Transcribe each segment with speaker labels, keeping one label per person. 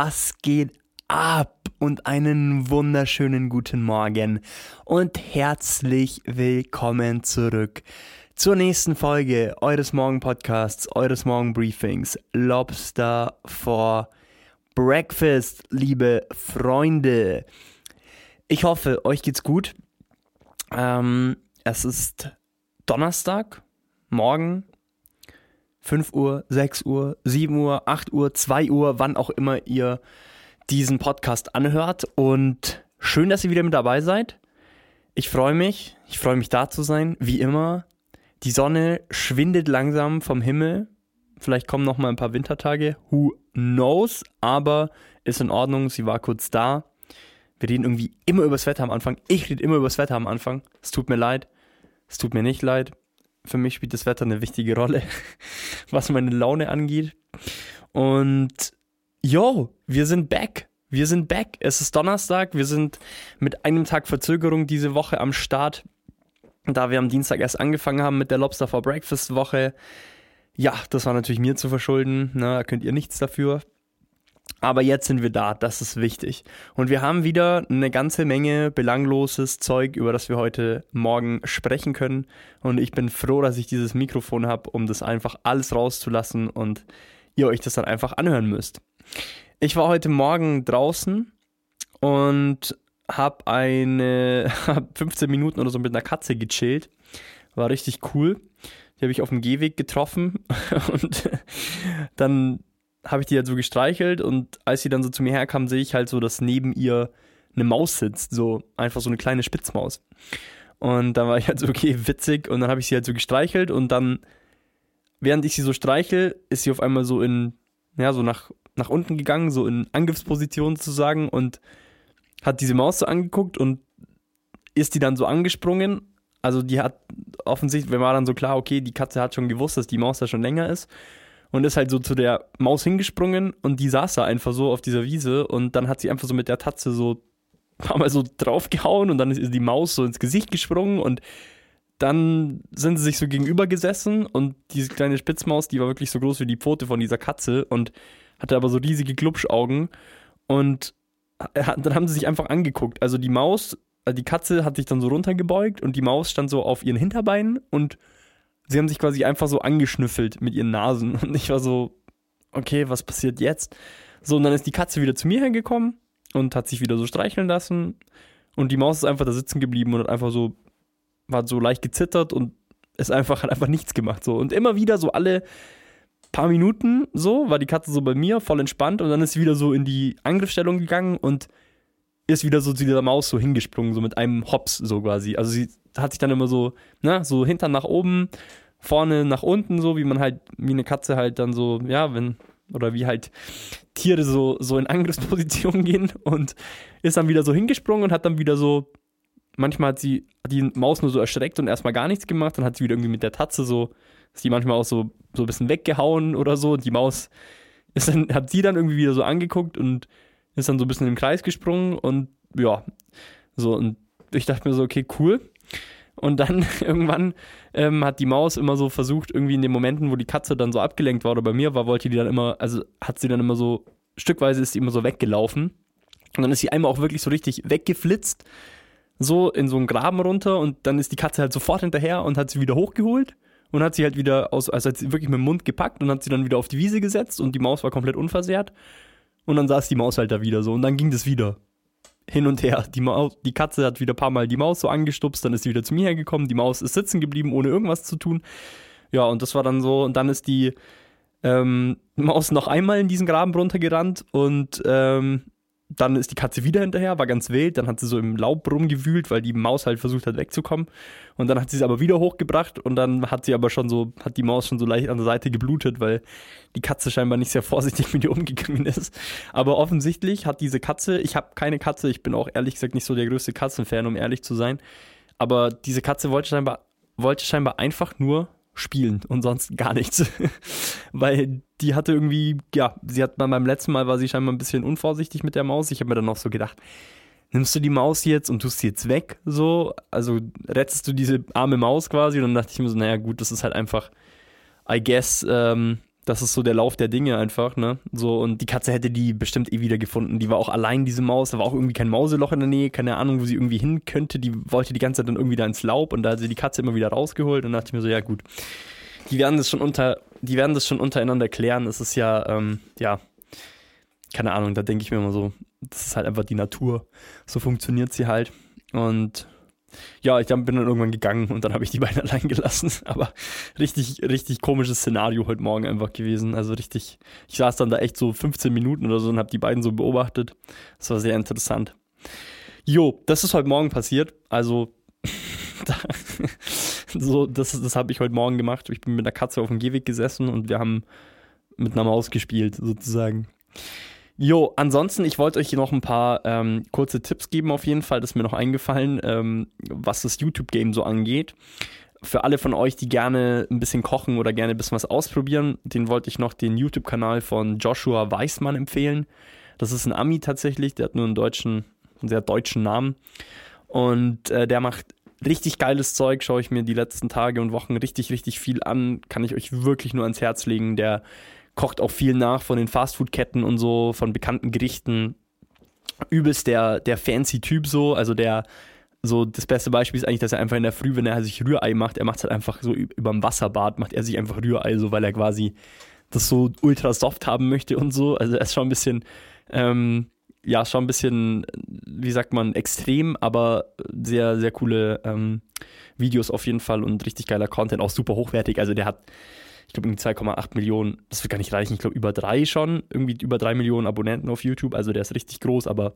Speaker 1: was geht ab? Und einen wunderschönen guten Morgen und herzlich willkommen zurück zur nächsten Folge eures Morgen-Podcasts, eures Morgen-Briefings Lobster for Breakfast, liebe Freunde. Ich hoffe, euch geht's gut. Ähm, es ist Donnerstag, morgen, 5 Uhr, 6 Uhr, 7 Uhr, 8 Uhr, 2 Uhr, wann auch immer ihr diesen Podcast anhört. Und schön, dass ihr wieder mit dabei seid. Ich freue mich. Ich freue mich da zu sein, wie immer. Die Sonne schwindet langsam vom Himmel. Vielleicht kommen noch mal ein paar Wintertage. Who knows? Aber ist in Ordnung. Sie war kurz da. Wir reden irgendwie immer über das Wetter am Anfang. Ich rede immer über das Wetter am Anfang. Es tut mir leid. Es tut mir nicht leid für mich spielt das Wetter eine wichtige Rolle, was meine Laune angeht. Und yo, wir sind back. Wir sind back. Es ist Donnerstag. Wir sind mit einem Tag Verzögerung diese Woche am Start. Da wir am Dienstag erst angefangen haben mit der Lobster for Breakfast Woche. Ja, das war natürlich mir zu verschulden. Na, ne? da könnt ihr nichts dafür. Aber jetzt sind wir da, das ist wichtig. Und wir haben wieder eine ganze Menge belangloses Zeug, über das wir heute Morgen sprechen können. Und ich bin froh, dass ich dieses Mikrofon habe, um das einfach alles rauszulassen und ihr euch das dann einfach anhören müsst. Ich war heute Morgen draußen und habe eine hab 15 Minuten oder so mit einer Katze gechillt. War richtig cool. Die habe ich auf dem Gehweg getroffen und dann habe ich die halt so gestreichelt und als sie dann so zu mir herkam, sehe ich halt so, dass neben ihr eine Maus sitzt, so einfach so eine kleine Spitzmaus. Und dann war ich halt so, okay, witzig. Und dann habe ich sie halt so gestreichelt und dann, während ich sie so streichel, ist sie auf einmal so in, ja, so nach, nach unten gegangen, so in Angriffsposition sozusagen und hat diese Maus so angeguckt und ist die dann so angesprungen. Also die hat offensichtlich, wenn war dann so klar, okay, die Katze hat schon gewusst, dass die Maus da schon länger ist und ist halt so zu der Maus hingesprungen und die saß da einfach so auf dieser Wiese und dann hat sie einfach so mit der Tatze so Mal so draufgehauen und dann ist die Maus so ins Gesicht gesprungen und dann sind sie sich so gegenüber gesessen und diese kleine Spitzmaus, die war wirklich so groß wie die Pfote von dieser Katze und hatte aber so riesige Glubschaugen und dann haben sie sich einfach angeguckt. Also die Maus, also die Katze hat sich dann so runtergebeugt und die Maus stand so auf ihren Hinterbeinen und sie haben sich quasi einfach so angeschnüffelt mit ihren Nasen. Und ich war so, okay, was passiert jetzt? So, und dann ist die Katze wieder zu mir hergekommen und hat sich wieder so streicheln lassen. Und die Maus ist einfach da sitzen geblieben und hat einfach so, war so leicht gezittert und ist einfach, hat einfach nichts gemacht. So. Und immer wieder so alle paar Minuten so, war die Katze so bei mir, voll entspannt und dann ist sie wieder so in die Angriffsstellung gegangen und ist wieder so zu dieser Maus so hingesprungen, so mit einem Hops so quasi. Also sie hat sich dann immer so, ne, so Hintern nach oben, vorne nach unten, so wie man halt, wie eine Katze halt dann so, ja, wenn, oder wie halt Tiere so, so in Angriffsposition gehen und ist dann wieder so hingesprungen und hat dann wieder so, manchmal hat sie die Maus nur so erschreckt und erstmal gar nichts gemacht, dann hat sie wieder irgendwie mit der Tatze so, ist die manchmal auch so, so ein bisschen weggehauen oder so. Die Maus ist dann, hat sie dann irgendwie wieder so angeguckt und ist dann so ein bisschen im Kreis gesprungen und ja, so und ich dachte mir so, okay, cool. Und dann irgendwann ähm, hat die Maus immer so versucht, irgendwie in den Momenten, wo die Katze dann so abgelenkt war oder bei mir war, wollte die dann immer, also hat sie dann immer so, stückweise ist sie immer so weggelaufen. Und dann ist sie einmal auch wirklich so richtig weggeflitzt, so in so einen Graben runter und dann ist die Katze halt sofort hinterher und hat sie wieder hochgeholt und hat sie halt wieder aus, also hat sie wirklich mit dem Mund gepackt und hat sie dann wieder auf die Wiese gesetzt und die Maus war komplett unversehrt. Und dann saß die Maus halt da wieder so und dann ging das wieder hin und her. Die, Maus, die Katze hat wieder ein paar Mal die Maus so angestupst, dann ist sie wieder zu mir hergekommen. Die Maus ist sitzen geblieben, ohne irgendwas zu tun. Ja, und das war dann so. Und dann ist die ähm, Maus noch einmal in diesen Graben runtergerannt und ähm, dann ist die Katze wieder hinterher, war ganz wild. Dann hat sie so im Laub rumgewühlt, weil die Maus halt versucht hat wegzukommen. Und dann hat sie es aber wieder hochgebracht und dann hat sie aber schon so, hat die Maus schon so leicht an der Seite geblutet, weil die Katze scheinbar nicht sehr vorsichtig mit ihr umgegangen ist. Aber offensichtlich hat diese Katze, ich habe keine Katze, ich bin auch ehrlich gesagt nicht so der größte Katzenfan, um ehrlich zu sein. Aber diese Katze wollte scheinbar, wollte scheinbar einfach nur spielen und sonst gar nichts. Weil die hatte irgendwie, ja, sie hat beim letzten Mal war sie scheinbar ein bisschen unvorsichtig mit der Maus. Ich habe mir dann noch so gedacht, nimmst du die Maus jetzt und tust sie jetzt weg, so, also rettest du diese arme Maus quasi und dann dachte ich mir so, naja gut, das ist halt einfach, I guess, ähm, Das ist so der Lauf der Dinge einfach, ne? So, und die Katze hätte die bestimmt eh wieder gefunden. Die war auch allein, diese Maus. Da war auch irgendwie kein Mauseloch in der Nähe, keine Ahnung, wo sie irgendwie hin könnte. Die wollte die ganze Zeit dann irgendwie da ins Laub und da hat sie die Katze immer wieder rausgeholt und dachte ich mir so, ja gut. Die werden das schon unter, die werden das schon untereinander klären. Es ist ja, ähm, ja, keine Ahnung, da denke ich mir immer so, das ist halt einfach die Natur. So funktioniert sie halt. Und ja, ich bin dann irgendwann gegangen und dann habe ich die beiden allein gelassen. Aber richtig, richtig komisches Szenario heute Morgen einfach gewesen. Also richtig, ich saß dann da echt so 15 Minuten oder so und habe die beiden so beobachtet. Das war sehr interessant. Jo, das ist heute Morgen passiert. Also, so, das, das habe ich heute Morgen gemacht. Ich bin mit der Katze auf dem Gehweg gesessen und wir haben mit einer Maus gespielt, sozusagen. Jo, ansonsten, ich wollte euch hier noch ein paar ähm, kurze Tipps geben, auf jeden Fall. Das ist mir noch eingefallen, ähm, was das YouTube-Game so angeht. Für alle von euch, die gerne ein bisschen kochen oder gerne ein bisschen was ausprobieren, den wollte ich noch den YouTube-Kanal von Joshua Weismann empfehlen. Das ist ein Ami tatsächlich, der hat nur einen deutschen, einen sehr deutschen Namen. Und äh, der macht richtig geiles Zeug, schaue ich mir die letzten Tage und Wochen richtig, richtig viel an. Kann ich euch wirklich nur ans Herz legen. Der kocht auch viel nach von den Fastfood-Ketten und so, von bekannten Gerichten. Übelst der, der fancy Typ so, also der, so das beste Beispiel ist eigentlich, dass er einfach in der Früh, wenn er sich Rührei macht, er macht es halt einfach so über dem Wasserbad, macht er sich einfach Rührei, so weil er quasi das so ultra soft haben möchte und so. Also er ist schon ein bisschen, ähm, ja, schon ein bisschen, wie sagt man, extrem, aber sehr, sehr coole ähm, Videos auf jeden Fall und richtig geiler Content, auch super hochwertig. Also der hat ich glaube, irgendwie 2,8 Millionen, das wird gar nicht reichen, ich glaube, über drei schon, irgendwie über drei Millionen Abonnenten auf YouTube, also der ist richtig groß, aber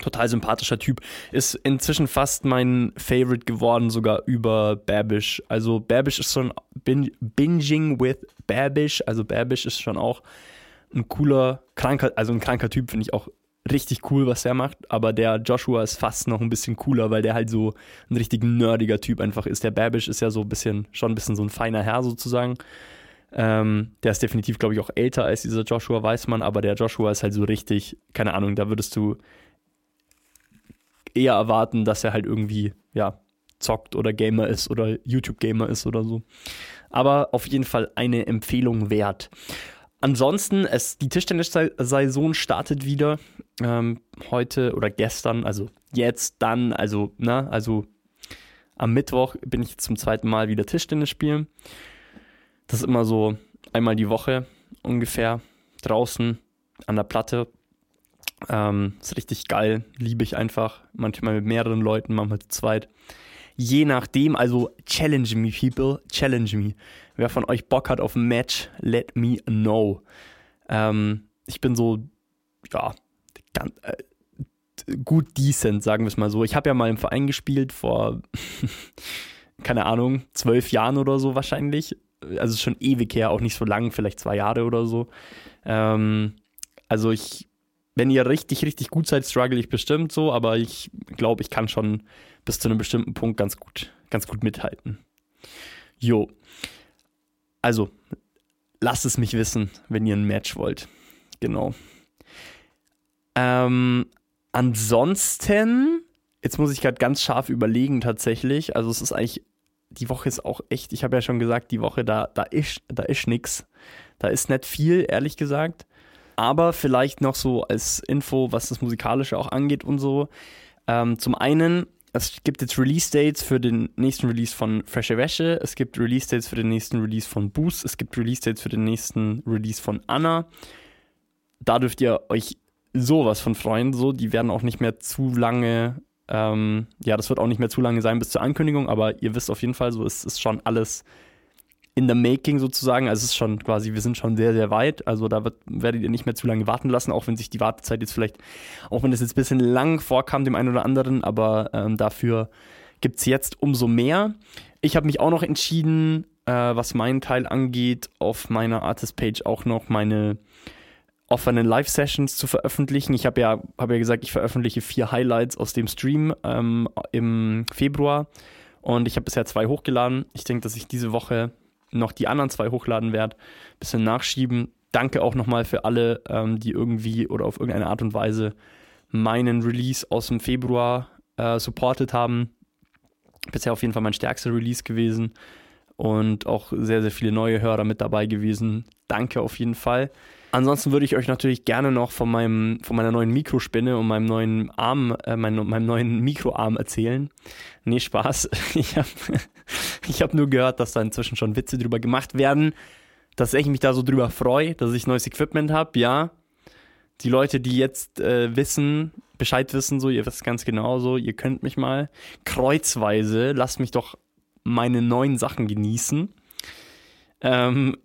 Speaker 1: total sympathischer Typ. Ist inzwischen fast mein Favorite geworden, sogar über Babish. Also Babish ist schon bin, Binging with Babish, also Babish ist schon auch ein cooler, kranker, also ein kranker Typ, finde ich auch richtig cool, was er macht, aber der Joshua ist fast noch ein bisschen cooler, weil der halt so ein richtig nerdiger Typ einfach ist. Der Babish ist ja so ein bisschen, schon ein bisschen so ein feiner Herr sozusagen. Ähm, der ist definitiv, glaube ich, auch älter als dieser Joshua Weißmann, aber der Joshua ist halt so richtig, keine Ahnung, da würdest du eher erwarten, dass er halt irgendwie, ja, zockt oder Gamer ist oder YouTube-Gamer ist oder so. Aber auf jeden Fall eine Empfehlung wert. Ansonsten, es, die Tischtennis-Saison startet wieder. Ähm, heute oder gestern, also jetzt, dann, also, ne, also am Mittwoch bin ich zum zweiten Mal wieder Tischtennis spielen. Das ist immer so einmal die Woche ungefähr draußen an der Platte. Ähm, ist richtig geil, liebe ich einfach. Manchmal mit mehreren Leuten, manchmal zu zweit. Je nachdem, also challenge me, people, challenge me. Wer von euch Bock hat auf ein Match, let me know. Ähm, ich bin so, ja, ganz, äh, gut decent, sagen wir es mal so. Ich habe ja mal im Verein gespielt vor, keine Ahnung, zwölf Jahren oder so wahrscheinlich. Also schon ewig her, auch nicht so lang, vielleicht zwei Jahre oder so. Ähm, also ich, wenn ihr richtig, richtig gut seid, struggle ich bestimmt so, aber ich glaube, ich kann schon bis zu einem bestimmten Punkt ganz gut, ganz gut mithalten. Jo. Also, lasst es mich wissen, wenn ihr ein Match wollt. Genau. Ähm, ansonsten, jetzt muss ich gerade ganz scharf überlegen tatsächlich. Also es ist eigentlich, die Woche ist auch echt, ich habe ja schon gesagt, die Woche, da, da ist, da ist nix. Da ist nicht viel, ehrlich gesagt. Aber vielleicht noch so als Info, was das Musikalische auch angeht und so. Ähm, zum einen es gibt jetzt Release-Dates für den nächsten Release von Fresche Wäsche, es gibt Release-Dates für den nächsten Release von Boost, es gibt Release-Dates für den nächsten Release von Anna. Da dürft ihr euch sowas von freuen. So, die werden auch nicht mehr zu lange, ähm, ja, das wird auch nicht mehr zu lange sein bis zur Ankündigung, aber ihr wisst auf jeden Fall, so es ist schon alles in the making sozusagen. Also es ist schon quasi, wir sind schon sehr, sehr weit. Also da wird, werdet ihr nicht mehr zu lange warten lassen, auch wenn sich die Wartezeit jetzt vielleicht, auch wenn es jetzt ein bisschen lang vorkam, dem einen oder anderen, aber ähm, dafür gibt es jetzt umso mehr. Ich habe mich auch noch entschieden, äh, was meinen Teil angeht, auf meiner Artist-Page auch noch meine offenen Live-Sessions zu veröffentlichen. Ich habe ja, hab ja gesagt, ich veröffentliche vier Highlights aus dem Stream ähm, im Februar. Und ich habe bisher zwei hochgeladen. Ich denke, dass ich diese Woche noch die anderen zwei hochladen werde, bisschen nachschieben. Danke auch nochmal für alle, ähm, die irgendwie oder auf irgendeine Art und Weise meinen Release aus dem Februar äh, supportet haben. Bisher auf jeden Fall mein stärkster Release gewesen. und auch sehr, sehr viele neue Hörer mit dabei gewesen. Danke auf jeden Fall. Ansonsten würde ich euch natürlich gerne noch von, meinem, von meiner neuen Mikrospinne und meinem neuen Arm, äh, mein, meinem neuen Mikroarm erzählen. Nee, Spaß. Ich habe ich hab nur gehört, dass da inzwischen schon Witze drüber gemacht werden, dass ich mich da so drüber freue, dass ich neues Equipment habe. Ja, die Leute, die jetzt äh, wissen, Bescheid wissen, so, ihr wisst ganz genau so, ihr könnt mich mal kreuzweise, lasst mich doch meine neuen Sachen genießen. Ähm,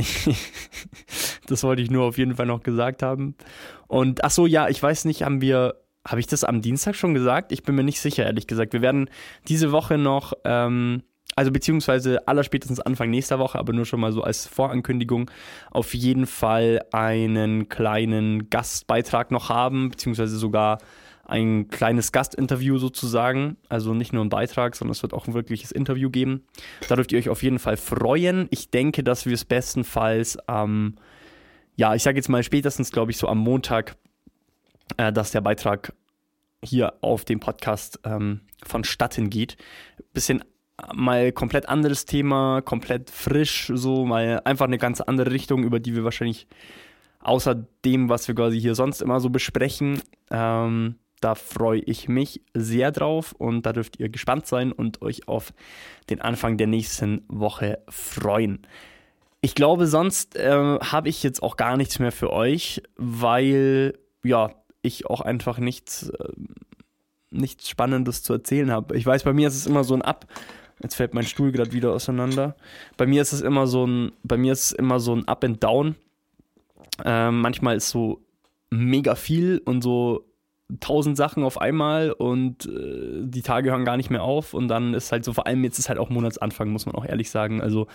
Speaker 1: das wollte ich nur auf jeden Fall noch gesagt haben. Und ach so, ja, ich weiß nicht, haben wir, habe ich das am Dienstag schon gesagt? Ich bin mir nicht sicher, ehrlich gesagt. Wir werden diese Woche noch, ähm, also beziehungsweise allerspätestens Anfang nächster Woche, aber nur schon mal so als Vorankündigung, auf jeden Fall einen kleinen Gastbeitrag noch haben, beziehungsweise sogar ein kleines Gastinterview sozusagen. Also nicht nur ein Beitrag, sondern es wird auch ein wirkliches Interview geben. Da dürft ihr euch auf jeden Fall freuen. Ich denke, dass wir es bestenfalls am, ähm, ja, ich sage jetzt mal spätestens, glaube ich, so am Montag, äh, dass der Beitrag hier auf dem Podcast ähm, vonstatten geht. Bisschen mal komplett anderes Thema, komplett frisch, so mal einfach eine ganz andere Richtung, über die wir wahrscheinlich außer dem, was wir quasi hier sonst immer so besprechen, ähm, da freue ich mich sehr drauf und da dürft ihr gespannt sein und euch auf den Anfang der nächsten Woche freuen. Ich glaube, sonst äh, habe ich jetzt auch gar nichts mehr für euch, weil ja, ich auch einfach nichts, äh, nichts Spannendes zu erzählen habe. Ich weiß, bei mir ist es immer so ein Ab. Jetzt fällt mein Stuhl gerade wieder auseinander. Bei mir ist es immer so ein, bei mir ist es immer so ein Up and Down. Äh, manchmal ist so mega viel und so tausend Sachen auf einmal und äh, die Tage hören gar nicht mehr auf und dann ist halt so, vor allem jetzt ist halt auch Monatsanfang, muss man auch ehrlich sagen. Also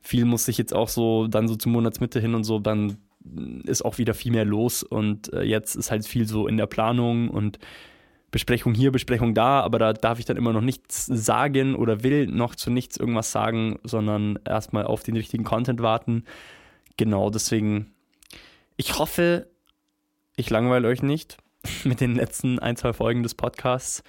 Speaker 1: viel muss sich jetzt auch so dann so zur Monatsmitte hin und so, dann ist auch wieder viel mehr los und äh, jetzt ist halt viel so in der Planung und Besprechung hier, Besprechung da, aber da darf ich dann immer noch nichts sagen oder will noch zu nichts irgendwas sagen, sondern erstmal auf den richtigen Content warten. Genau, deswegen, ich hoffe, ich langweile euch nicht mit den letzten ein, zwei Folgen des Podcasts.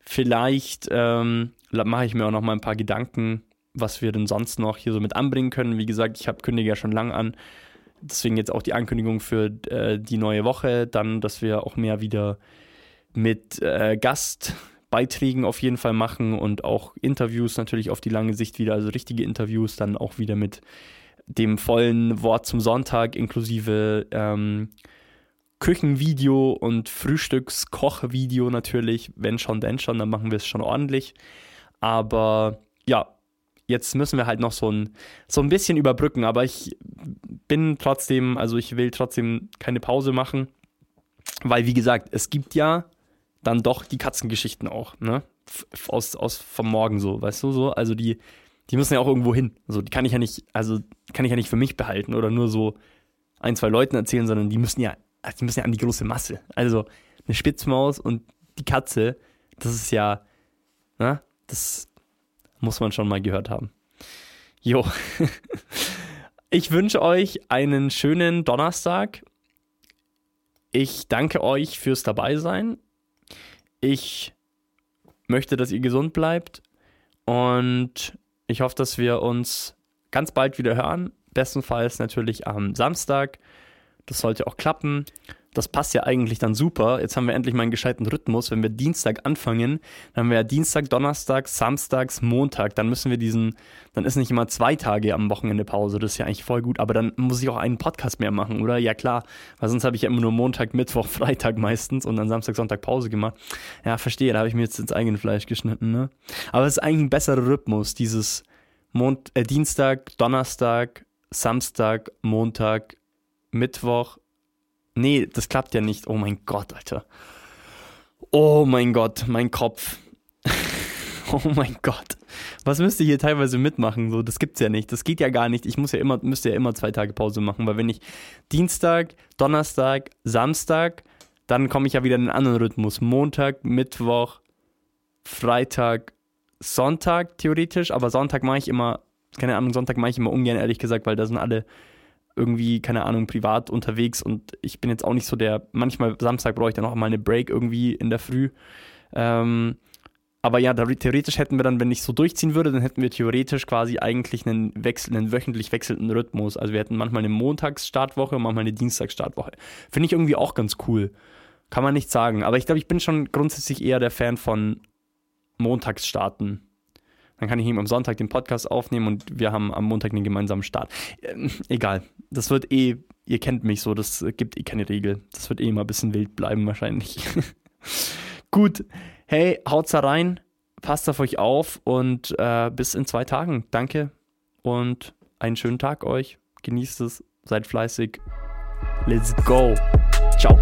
Speaker 1: Vielleicht ähm, mache ich mir auch noch mal ein paar Gedanken, was wir denn sonst noch hier so mit anbringen können. Wie gesagt, ich habe kündige ja schon lang an. Deswegen jetzt auch die Ankündigung für äh, die neue Woche. Dann, dass wir auch mehr wieder mit äh, Gastbeiträgen auf jeden Fall machen und auch Interviews natürlich auf die lange Sicht wieder, also richtige Interviews, dann auch wieder mit dem vollen Wort zum Sonntag inklusive ähm, Küchenvideo und Frühstückskochvideo natürlich. Wenn schon, denn schon, dann machen wir es schon ordentlich. Aber ja, jetzt müssen wir halt noch so ein, so ein bisschen überbrücken. Aber ich bin trotzdem, also ich will trotzdem keine Pause machen. Weil, wie gesagt, es gibt ja dann doch die Katzengeschichten auch, ne? Aus, aus vom Morgen so, weißt du so? Also die, die müssen ja auch irgendwo hin. Also die kann ich ja nicht, also kann ich ja nicht für mich behalten oder nur so ein, zwei Leuten erzählen, sondern die müssen ja die müssen ja an die große Masse. Also eine Spitzmaus und die Katze, das ist ja, na, das muss man schon mal gehört haben. Jo. Ich wünsche euch einen schönen Donnerstag. Ich danke euch fürs Dabeisein. Ich möchte, dass ihr gesund bleibt und ich hoffe, dass wir uns ganz bald wieder hören. Bestenfalls natürlich am Samstag. Das sollte auch klappen. Das passt ja eigentlich dann super. Jetzt haben wir endlich mal einen gescheiten Rhythmus. Wenn wir Dienstag anfangen, dann haben wir ja Dienstag, Donnerstag, Samstags, Montag. Dann müssen wir diesen, dann ist nicht immer zwei Tage am Wochenende Pause. Das ist ja eigentlich voll gut. Aber dann muss ich auch einen Podcast mehr machen, oder? Ja klar, weil sonst habe ich ja immer nur Montag, Mittwoch, Freitag meistens und dann Samstag, Sonntag Pause gemacht. Ja, verstehe. Da habe ich mir jetzt ins eigene Fleisch geschnitten, ne? Aber es ist eigentlich ein besserer Rhythmus, dieses Mont äh, Dienstag, Donnerstag, Samstag, Montag, Mittwoch. Nee, das klappt ja nicht. Oh mein Gott, Alter. Oh mein Gott, mein Kopf. oh mein Gott. Was müsst ihr hier teilweise mitmachen? So, das gibt's ja nicht. Das geht ja gar nicht. Ich muss ja immer, müsste ja immer zwei Tage Pause machen, weil wenn ich Dienstag, Donnerstag, Samstag, dann komme ich ja wieder in einen anderen Rhythmus. Montag, Mittwoch, Freitag, Sonntag theoretisch, aber Sonntag mache ich immer, keine Ahnung, Sonntag mache ich immer ungern, ehrlich gesagt, weil da sind alle irgendwie, keine Ahnung, privat unterwegs und ich bin jetzt auch nicht so der, manchmal Samstag brauche ich dann auch mal eine Break irgendwie in der Früh. Ähm, aber ja, da, theoretisch hätten wir dann, wenn ich so durchziehen würde, dann hätten wir theoretisch quasi eigentlich einen, Wechsel, einen wöchentlich wechselnden Rhythmus. Also wir hätten manchmal eine Montagsstartwoche und manchmal eine Dienstagsstartwoche. Finde ich irgendwie auch ganz cool. Kann man nicht sagen. Aber ich glaube, ich bin schon grundsätzlich eher der Fan von Montagsstarten. Dann kann ich ihm am Sonntag den Podcast aufnehmen und wir haben am Montag einen gemeinsamen Start. Ähm, egal. Das wird eh, ihr kennt mich so, das gibt eh keine Regel. Das wird eh immer ein bisschen wild bleiben wahrscheinlich. Gut. Hey, haut's da rein, passt auf euch auf und äh, bis in zwei Tagen. Danke und einen schönen Tag euch. Genießt es, seid fleißig. Let's go. Ciao.